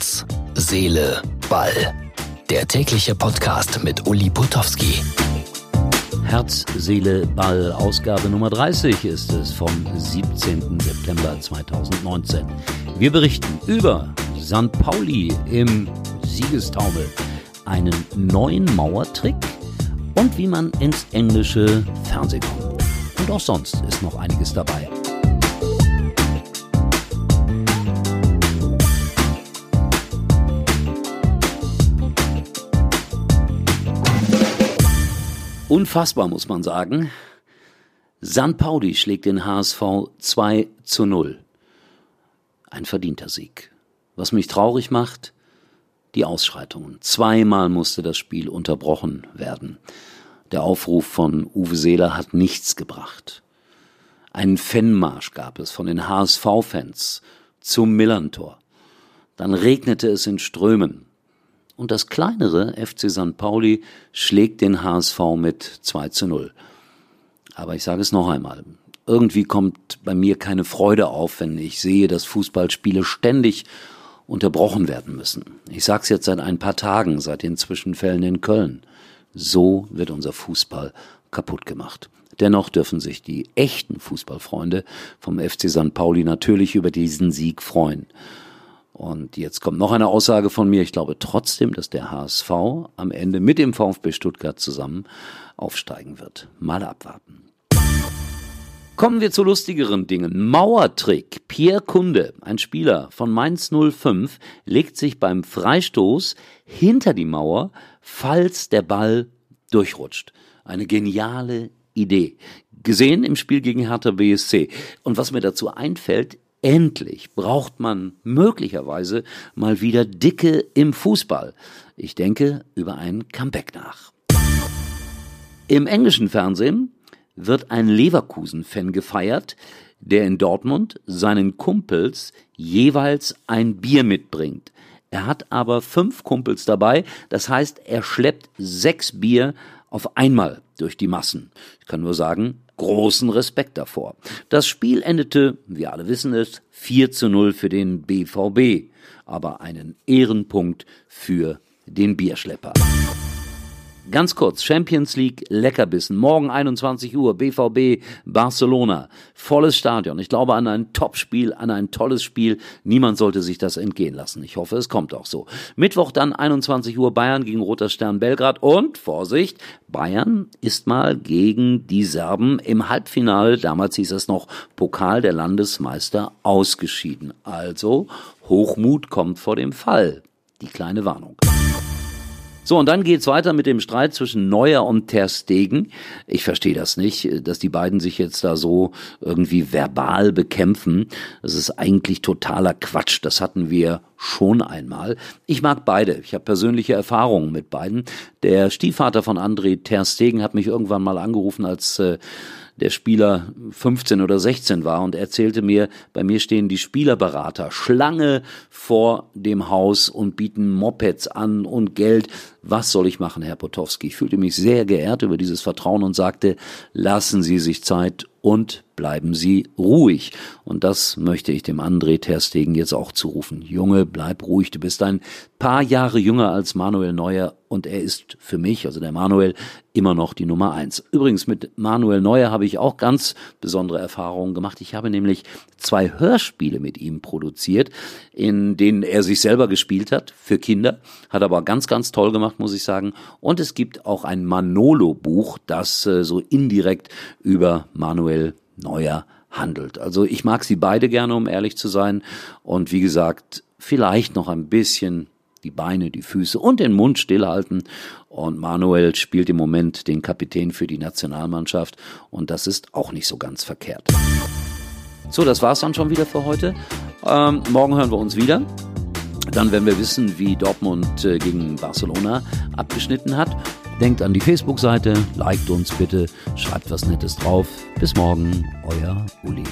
Herz, Seele, Ball. Der tägliche Podcast mit Uli Putowski. Herz, Seele, Ball, Ausgabe Nummer 30 ist es vom 17. September 2019. Wir berichten über St. Pauli im Siegestaumel, einen neuen Mauertrick und wie man ins englische Fernsehen kommt. Und auch sonst ist noch einiges dabei. Unfassbar, muss man sagen. San Pauli schlägt den HSV 2 zu 0. Ein verdienter Sieg. Was mich traurig macht, die Ausschreitungen. Zweimal musste das Spiel unterbrochen werden. Der Aufruf von Uwe Seeler hat nichts gebracht. Einen Fanmarsch gab es von den HSV-Fans zum Millantor. Dann regnete es in Strömen und das kleinere FC St. Pauli schlägt den HSV mit 2 zu 0. Aber ich sage es noch einmal, irgendwie kommt bei mir keine Freude auf, wenn ich sehe, dass Fußballspiele ständig unterbrochen werden müssen. Ich sage es jetzt seit ein paar Tagen, seit den Zwischenfällen in Köln. So wird unser Fußball kaputt gemacht. Dennoch dürfen sich die echten Fußballfreunde vom FC St. Pauli natürlich über diesen Sieg freuen. Und jetzt kommt noch eine Aussage von mir. Ich glaube trotzdem, dass der HSV am Ende mit dem VfB Stuttgart zusammen aufsteigen wird. Mal abwarten. Kommen wir zu lustigeren Dingen. Mauertrick. Pierre Kunde, ein Spieler von Mainz 05, legt sich beim Freistoß hinter die Mauer, falls der Ball durchrutscht. Eine geniale Idee. Gesehen im Spiel gegen Hertha BSC. Und was mir dazu einfällt, Endlich braucht man möglicherweise mal wieder Dicke im Fußball. Ich denke über ein Comeback nach. Im englischen Fernsehen wird ein Leverkusen-Fan gefeiert, der in Dortmund seinen Kumpels jeweils ein Bier mitbringt. Er hat aber fünf Kumpels dabei, das heißt, er schleppt sechs Bier auf einmal durch die Massen. Ich kann nur sagen, großen Respekt davor. Das Spiel endete, wir alle wissen es, 4 zu 0 für den BVB, aber einen Ehrenpunkt für den Bierschlepper. Ganz kurz, Champions League Leckerbissen. Morgen 21 Uhr, BVB Barcelona. Volles Stadion. Ich glaube an ein Topspiel, an ein tolles Spiel. Niemand sollte sich das entgehen lassen. Ich hoffe, es kommt auch so. Mittwoch dann 21 Uhr Bayern gegen Roter Stern Belgrad. Und, Vorsicht, Bayern ist mal gegen die Serben im Halbfinale, damals hieß es noch Pokal der Landesmeister, ausgeschieden. Also, Hochmut kommt vor dem Fall. Die kleine Warnung. So, und dann geht's weiter mit dem Streit zwischen Neuer und Ter Stegen. Ich verstehe das nicht, dass die beiden sich jetzt da so irgendwie verbal bekämpfen. Das ist eigentlich totaler Quatsch. Das hatten wir schon einmal. Ich mag beide. Ich habe persönliche Erfahrungen mit beiden. Der Stiefvater von André Ter Stegen hat mich irgendwann mal angerufen, als äh, der Spieler 15 oder 16 war und erzählte mir, bei mir stehen die Spielerberater Schlange vor dem Haus und bieten Mopeds an und Geld. Was soll ich machen, Herr Potowski? Ich fühlte mich sehr geehrt über dieses Vertrauen und sagte, lassen Sie sich Zeit und bleiben Sie ruhig. Und das möchte ich dem André Terstegen jetzt auch zurufen. Junge, bleib ruhig. Du bist ein paar Jahre jünger als Manuel Neuer und er ist für mich, also der Manuel, immer noch die Nummer eins. Übrigens mit Manuel Neuer habe ich auch ganz besondere Erfahrungen gemacht. Ich habe nämlich zwei Hörspiele mit ihm produziert, in denen er sich selber gespielt hat für Kinder. Hat aber ganz, ganz toll gemacht, muss ich sagen. Und es gibt auch ein Manolo-Buch, das äh, so indirekt über Manuel Neuer handelt. Also ich mag sie beide gerne, um ehrlich zu sein. Und wie gesagt, vielleicht noch ein bisschen die Beine, die Füße und den Mund stillhalten. Und Manuel spielt im Moment den Kapitän für die Nationalmannschaft. Und das ist auch nicht so ganz verkehrt. So, das war's dann schon wieder für heute. Ähm, morgen hören wir uns wieder. Dann werden wir wissen, wie Dortmund äh, gegen Barcelona abgeschnitten hat. Denkt an die Facebook-Seite, liked uns bitte, schreibt was Nettes drauf. Bis morgen, euer Uli.